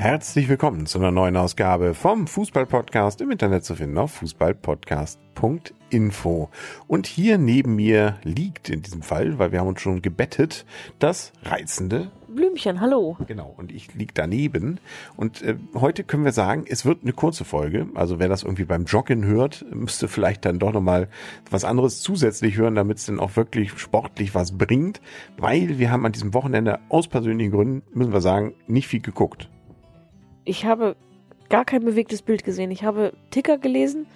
Herzlich willkommen zu einer neuen Ausgabe vom Fußballpodcast im Internet zu finden auf fußballpodcast.info. Und hier neben mir liegt in diesem Fall, weil wir haben uns schon gebettet, das reizende Blümchen, hallo. Genau, und ich lieg daneben. Und äh, heute können wir sagen, es wird eine kurze Folge. Also wer das irgendwie beim Joggen hört, müsste vielleicht dann doch nochmal was anderes zusätzlich hören, damit es dann auch wirklich sportlich was bringt. Weil wir haben an diesem Wochenende aus persönlichen Gründen, müssen wir sagen, nicht viel geguckt. Ich habe gar kein bewegtes Bild gesehen. Ich habe Ticker gelesen.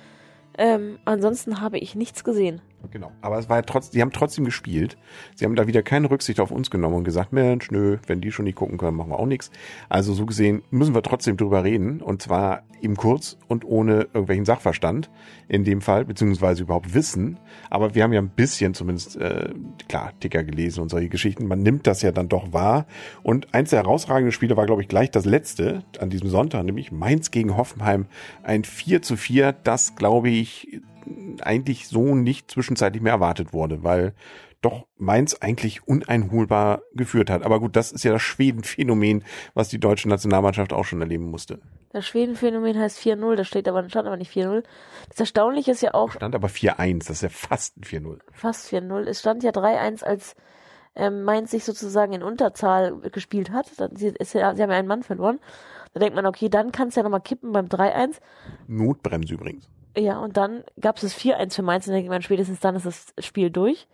Ähm, ansonsten habe ich nichts gesehen. Genau. Aber es war ja trotzdem, die haben trotzdem gespielt. Sie haben da wieder keine Rücksicht auf uns genommen und gesagt, Mensch, nö, wenn die schon nicht gucken können, machen wir auch nichts. Also so gesehen müssen wir trotzdem drüber reden und zwar eben kurz und ohne irgendwelchen Sachverstand in dem Fall, beziehungsweise überhaupt Wissen. Aber wir haben ja ein bisschen zumindest, äh, klar, Ticker gelesen und solche Geschichten. Man nimmt das ja dann doch wahr. Und eins der herausragenden Spiele war, glaube ich, gleich das letzte an diesem Sonntag, nämlich Mainz gegen Hoffenheim. Ein 4 zu 4, das, glaube ich, eigentlich so nicht zwischenzeitlich mehr erwartet wurde, weil doch Mainz eigentlich uneinholbar geführt hat. Aber gut, das ist ja das Schweden-Phänomen, was die deutsche Nationalmannschaft auch schon erleben musste. Das Schweden-Phänomen heißt 4-0, das steht aber, stand aber nicht 4-0. Das Erstaunliche ist ja auch. Stand aber 4-1, das ist ja fast ein 4-0. Fast 4-0. Es stand ja 3-1, als ähm, Mainz sich sozusagen in Unterzahl gespielt hat. Sie, sie haben ja einen Mann verloren. Da denkt man, okay, dann kann es ja nochmal kippen beim 3-1. Notbremse übrigens. Ja, und dann gab es das 4-1 für Mainz und man, spätestens dann ist das Spiel durch.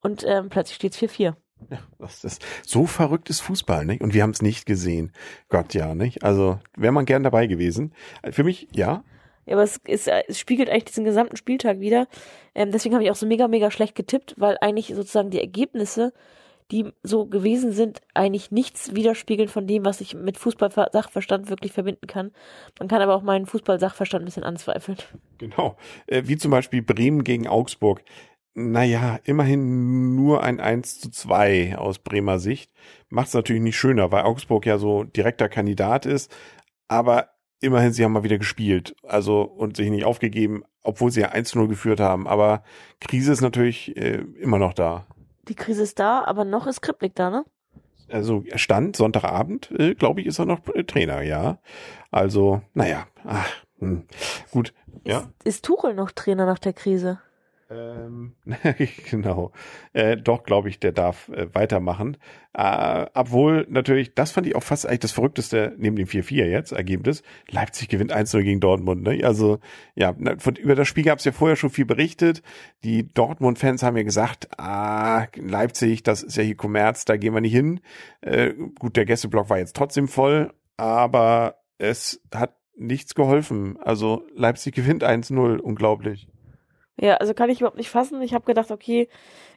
Und ähm, plötzlich steht es 4-4. Ja, das ist so verrücktes Fußball, nicht? Und wir haben es nicht gesehen. Gott ja, nicht? Also wäre man gern dabei gewesen. Für mich, ja. Ja, aber es, ist, es spiegelt eigentlich diesen gesamten Spieltag wieder. Ähm, deswegen habe ich auch so mega, mega schlecht getippt, weil eigentlich sozusagen die Ergebnisse die so gewesen sind, eigentlich nichts widerspiegeln von dem, was ich mit Fußball-Sachverstand wirklich verbinden kann. Man kann aber auch meinen Fußball-Sachverstand ein bisschen anzweifeln. Genau. Äh, wie zum Beispiel Bremen gegen Augsburg. Naja, immerhin nur ein 1 zu 2 aus Bremer Sicht. Macht es natürlich nicht schöner, weil Augsburg ja so direkter Kandidat ist. Aber immerhin, sie haben mal wieder gespielt. Also, und sich nicht aufgegeben, obwohl sie ja 1-0 geführt haben. Aber Krise ist natürlich äh, immer noch da die Krise ist da, aber noch ist Kripnik da, ne? Also stand Sonntagabend, äh, glaube ich, ist er noch äh, Trainer, ja. Also, naja, ach, hm. gut. Ja. Ist, ist Tuchel noch Trainer nach der Krise? Ähm, genau. Äh, doch, glaube ich, der darf äh, weitermachen. Äh, obwohl natürlich, das fand ich auch fast eigentlich das Verrückteste neben dem 4-4 jetzt, Ergebnis. Leipzig gewinnt 1-0 gegen Dortmund. Ne? Also ja, von, über das Spiel gab es ja vorher schon viel berichtet. Die Dortmund-Fans haben ja gesagt, ah, Leipzig, das ist ja hier Kommerz, da gehen wir nicht hin. Äh, gut, der Gästeblock war jetzt trotzdem voll, aber es hat nichts geholfen. Also Leipzig gewinnt 1-0, unglaublich. Ja, also kann ich überhaupt nicht fassen. Ich habe gedacht, okay,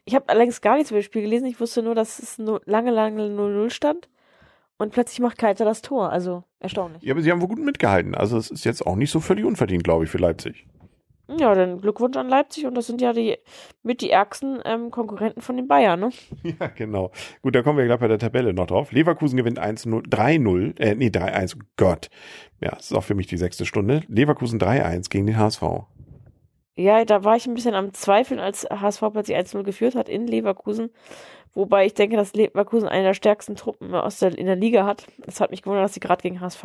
ich habe allerdings gar nichts über das Spiel gelesen. Ich wusste nur, dass es lange, lange 0-0 stand. Und plötzlich macht Kaiser das Tor. Also erstaunlich. Ja, aber sie haben wohl gut mitgehalten. Also es ist jetzt auch nicht so völlig unverdient, glaube ich, für Leipzig. Ja, dann Glückwunsch an Leipzig und das sind ja die mit die ärgsten ähm, Konkurrenten von den Bayern, ne? Ja, genau. Gut, da kommen wir gleich bei der Tabelle noch drauf. Leverkusen gewinnt 1-0, 3-0, äh, nee, 3-1, Gott. Ja, das ist auch für mich die sechste Stunde. Leverkusen 3-1 gegen den HSV. Ja, da war ich ein bisschen am Zweifeln, als HSV plötzlich 1-0 geführt hat in Leverkusen. Wobei ich denke, dass Leverkusen eine der stärksten Truppen aus der, in der Liga hat. Es hat mich gewundert, dass sie gerade gegen HSV,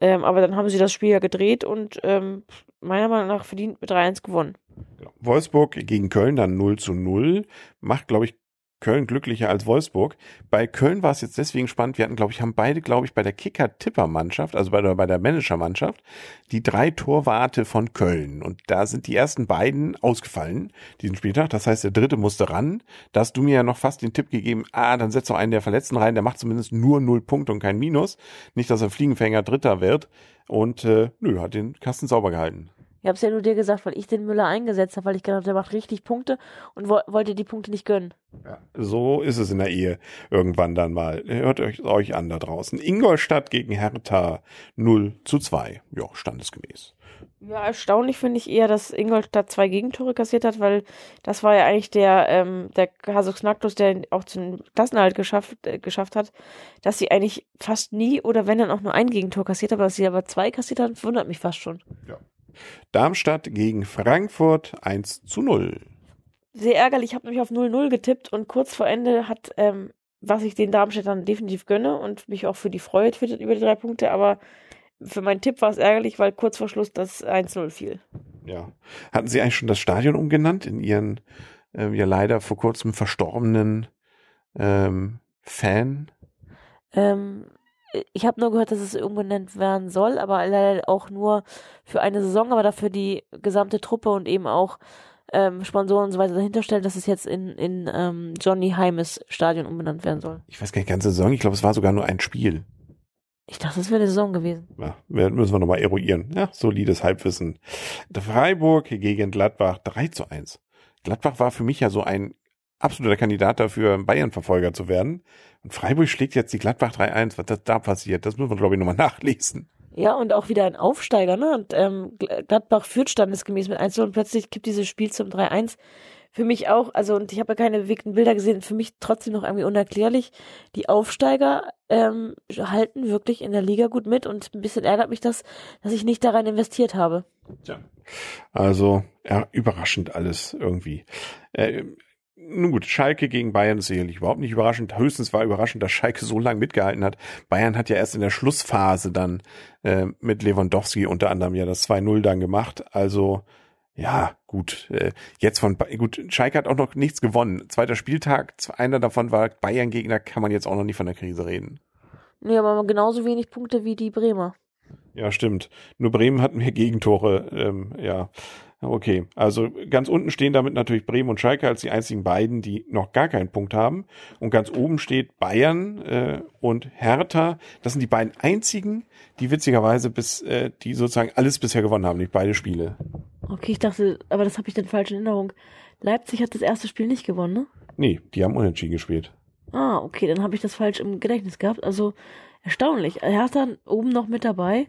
ähm, aber dann haben sie das Spiel ja gedreht und ähm, meiner Meinung nach verdient mit 3-1 gewonnen. Genau. Wolfsburg gegen Köln dann 0 zu 0. Macht, glaube ich, Köln glücklicher als Wolfsburg. Bei Köln war es jetzt deswegen spannend. Wir hatten, glaube ich, haben beide, glaube ich, bei der Kicker-Tipper-Mannschaft, also bei der, bei der Manager-Mannschaft, die drei Torwarte von Köln. Und da sind die ersten beiden ausgefallen, diesen Spieltag. Das heißt, der dritte musste ran. Da hast du mir ja noch fast den Tipp gegeben, ah, dann setz doch einen der Verletzten rein, der macht zumindest nur null Punkte und kein Minus. Nicht, dass er Fliegenfänger Dritter wird. Und äh, nö, hat den Kasten sauber gehalten. Ich habe es ja nur dir gesagt, weil ich den Müller eingesetzt habe, weil ich gedacht habe, der macht richtig Punkte und wo wollte die Punkte nicht gönnen. Ja, so ist es in der Ehe irgendwann dann mal. Hört euch, euch an da draußen. Ingolstadt gegen Hertha 0 zu 2. Ja, standesgemäß. Ja, erstaunlich finde ich eher, dass Ingolstadt zwei Gegentore kassiert hat, weil das war ja eigentlich der, ähm, der Kasus Knacktus, der auch zum Klassenhalt geschafft, äh, geschafft hat, dass sie eigentlich fast nie oder wenn dann auch nur ein Gegentor kassiert haben, dass sie aber zwei kassiert haben, wundert mich fast schon. Ja, Darmstadt gegen Frankfurt 1 zu 0. Sehr ärgerlich, ich habe nämlich auf 0-0 getippt und kurz vor Ende hat ähm, was ich den Darmstädtern definitiv gönne und mich auch für die freue für, über die drei Punkte, aber für meinen Tipp war es ärgerlich, weil kurz vor Schluss das 1-0 fiel. Ja. Hatten Sie eigentlich schon das Stadion umgenannt in Ihren äh, ja leider vor kurzem verstorbenen ähm, Fan? Ähm, ich habe nur gehört, dass es umbenannt werden soll, aber leider auch nur für eine Saison, aber dafür die gesamte Truppe und eben auch ähm, Sponsoren und so weiter dahinter stellen, dass es jetzt in, in ähm, Johnny Heimes Stadion umbenannt werden soll. Ich weiß gar nicht, ganze Saison. Ich glaube, es war sogar nur ein Spiel. Ich dachte, das wäre eine Saison gewesen. Ja, müssen wir nochmal eruieren. Ja, solides Halbwissen. Freiburg gegen Gladbach 3 zu 1. Gladbach war für mich ja so ein absoluter Kandidat dafür, Bayern-Verfolger zu werden. Und Freiburg schlägt jetzt die Gladbach 3-1. Was da passiert, das müssen wir, glaube ich, nochmal nachlesen. Ja, und auch wieder ein Aufsteiger, ne? Und ähm, Gladbach führt standesgemäß mit 1 und plötzlich gibt dieses Spiel zum 3-1. Für mich auch, also, und ich habe ja keine bewegten Bilder gesehen, für mich trotzdem noch irgendwie unerklärlich. Die Aufsteiger ähm, halten wirklich in der Liga gut mit und ein bisschen ärgert mich das, dass ich nicht daran investiert habe. Tja. Also, ja, überraschend alles irgendwie. Äh, nun gut, Schalke gegen Bayern ist sicherlich überhaupt nicht überraschend. Höchstens war überraschend, dass Schalke so lange mitgehalten hat. Bayern hat ja erst in der Schlussphase dann äh, mit Lewandowski unter anderem ja das 2-0 dann gemacht. Also ja, gut. Äh, jetzt von gut, Schalke hat auch noch nichts gewonnen. Zweiter Spieltag, einer davon war Bayern-Gegner, kann man jetzt auch noch nicht von der Krise reden. Nee, aber genauso wenig Punkte wie die Bremer. Ja, stimmt. Nur Bremen hat mehr Gegentore. Ähm, ja, Okay, also ganz unten stehen damit natürlich Bremen und Schalke als die einzigen beiden, die noch gar keinen Punkt haben. Und ganz oben steht Bayern äh, und Hertha. Das sind die beiden einzigen, die witzigerweise bis, äh, die sozusagen alles bisher gewonnen haben, nicht beide Spiele. Okay, ich dachte, aber das habe ich dann falsch in Erinnerung. Leipzig hat das erste Spiel nicht gewonnen, ne? Nee, die haben unentschieden gespielt. Ah, okay, dann habe ich das falsch im Gedächtnis gehabt. Also erstaunlich. Hertha oben noch mit dabei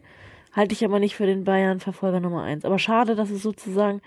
halte ich aber nicht für den Bayern-Verfolger Nummer eins. Aber schade, dass es sozusagen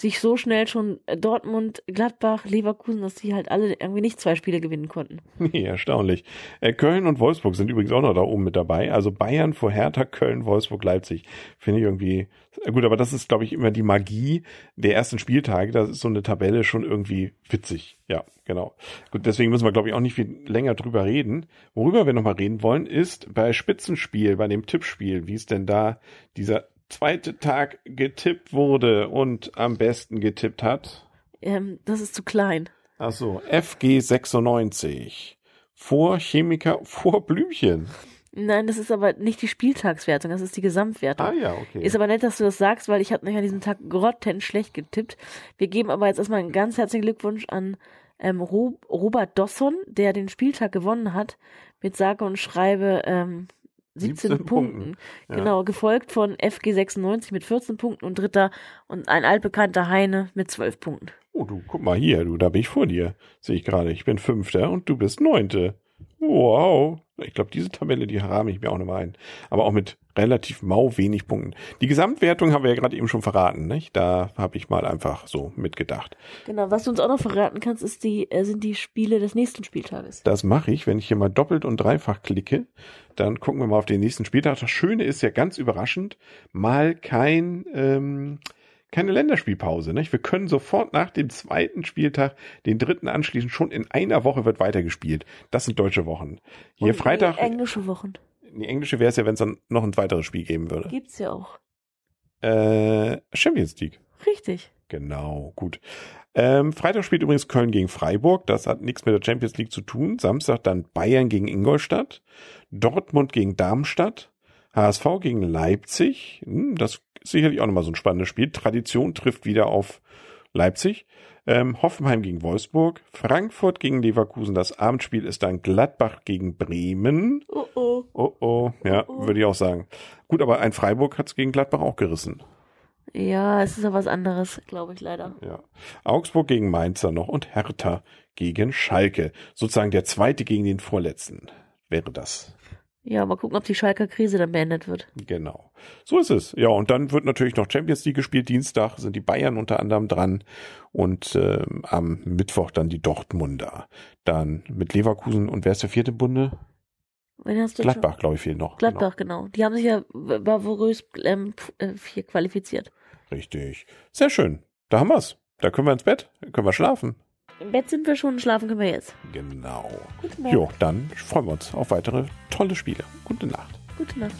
sich so schnell schon Dortmund, Gladbach, Leverkusen, dass die halt alle irgendwie nicht zwei Spiele gewinnen konnten. Nee, erstaunlich. Äh, Köln und Wolfsburg sind übrigens auch noch da oben mit dabei. Also Bayern vor Hertha, Köln, Wolfsburg, Leipzig. Finde ich irgendwie gut, aber das ist, glaube ich, immer die Magie der ersten Spieltage. Da ist so eine Tabelle schon irgendwie witzig. Ja, genau. Gut, deswegen müssen wir, glaube ich, auch nicht viel länger drüber reden. Worüber wir nochmal reden wollen, ist bei Spitzenspiel, bei dem Tippspiel, wie es denn da dieser zweite Tag getippt wurde und am besten getippt hat? Ähm, das ist zu klein. Ach so, FG 96. Vor Chemiker, vor Blümchen. Nein, das ist aber nicht die Spieltagswertung, das ist die Gesamtwertung. Ah ja, okay. Ist aber nett, dass du das sagst, weil ich hatte mich an diesem Tag grottenschlecht getippt. Wir geben aber jetzt erstmal einen ganz herzlichen Glückwunsch an ähm, Robert Dosson, der den Spieltag gewonnen hat, mit sage und schreibe ähm, 17, 17 Punkten. Punkten. Ja. Genau, gefolgt von FG 96 mit 14 Punkten und dritter und ein altbekannter Heine mit 12 Punkten. Oh, du, guck mal hier, du, da bin ich vor dir. Sehe ich gerade. Ich bin Fünfter und du bist Neunte. Wow. Ich glaube, diese Tabelle, die rahme ich mir auch nochmal ein. Aber auch mit relativ mau wenig Punkten. Die Gesamtwertung haben wir ja gerade eben schon verraten, nicht? Da habe ich mal einfach so mitgedacht. Genau, was du uns auch noch verraten kannst, ist die, äh, sind die Spiele des nächsten Spieltages. Das mache ich, wenn ich hier mal doppelt und dreifach klicke. Dann gucken wir mal auf den nächsten Spieltag. Das Schöne ist ja ganz überraschend, mal kein ähm, keine Länderspielpause. Nicht? Wir können sofort nach dem zweiten Spieltag den dritten anschließen. Schon in einer Woche wird weitergespielt. Das sind deutsche Wochen. Hier Und Freitag. Englische Wochen. Die englische wäre es ja, wenn es dann noch ein weiteres Spiel geben würde. Gibt's ja auch. Äh, Champions League. Richtig. Genau, gut. Ähm, Freitag spielt übrigens Köln gegen Freiburg. Das hat nichts mit der Champions League zu tun. Samstag dann Bayern gegen Ingolstadt. Dortmund gegen Darmstadt. HSV gegen Leipzig. Hm, das sicherlich auch nochmal so ein spannendes Spiel. Tradition trifft wieder auf Leipzig. Ähm, Hoffenheim gegen Wolfsburg, Frankfurt gegen Leverkusen. Das Abendspiel ist dann Gladbach gegen Bremen. Oh oh. Oh oh, ja, oh oh. würde ich auch sagen. Gut, aber ein Freiburg hat es gegen Gladbach auch gerissen. Ja, es ist ja was anderes, glaube ich leider. Ja. Augsburg gegen Mainzer noch und Hertha gegen Schalke. Sozusagen der zweite gegen den vorletzten wäre das. Ja, mal gucken, ob die Schalker Krise dann beendet wird. Genau. So ist es. Ja, und dann wird natürlich noch Champions League gespielt. Dienstag sind die Bayern unter anderem dran und äh, am Mittwoch dann die Dortmunder. Dann mit Leverkusen und wer ist der vierte Bunde? Gladbach, glaube ich, fehlt noch. Gladbach, genau. genau. Die haben sich ja bravourös ähm, äh, hier qualifiziert. Richtig. Sehr schön. Da haben wir's. Da können wir ins Bett, da können wir schlafen. Im Bett sind wir schon, schlafen können wir jetzt. Genau. Gute Nacht. Jo, dann freuen wir uns auf weitere tolle Spiele. Gute Nacht. Gute Nacht.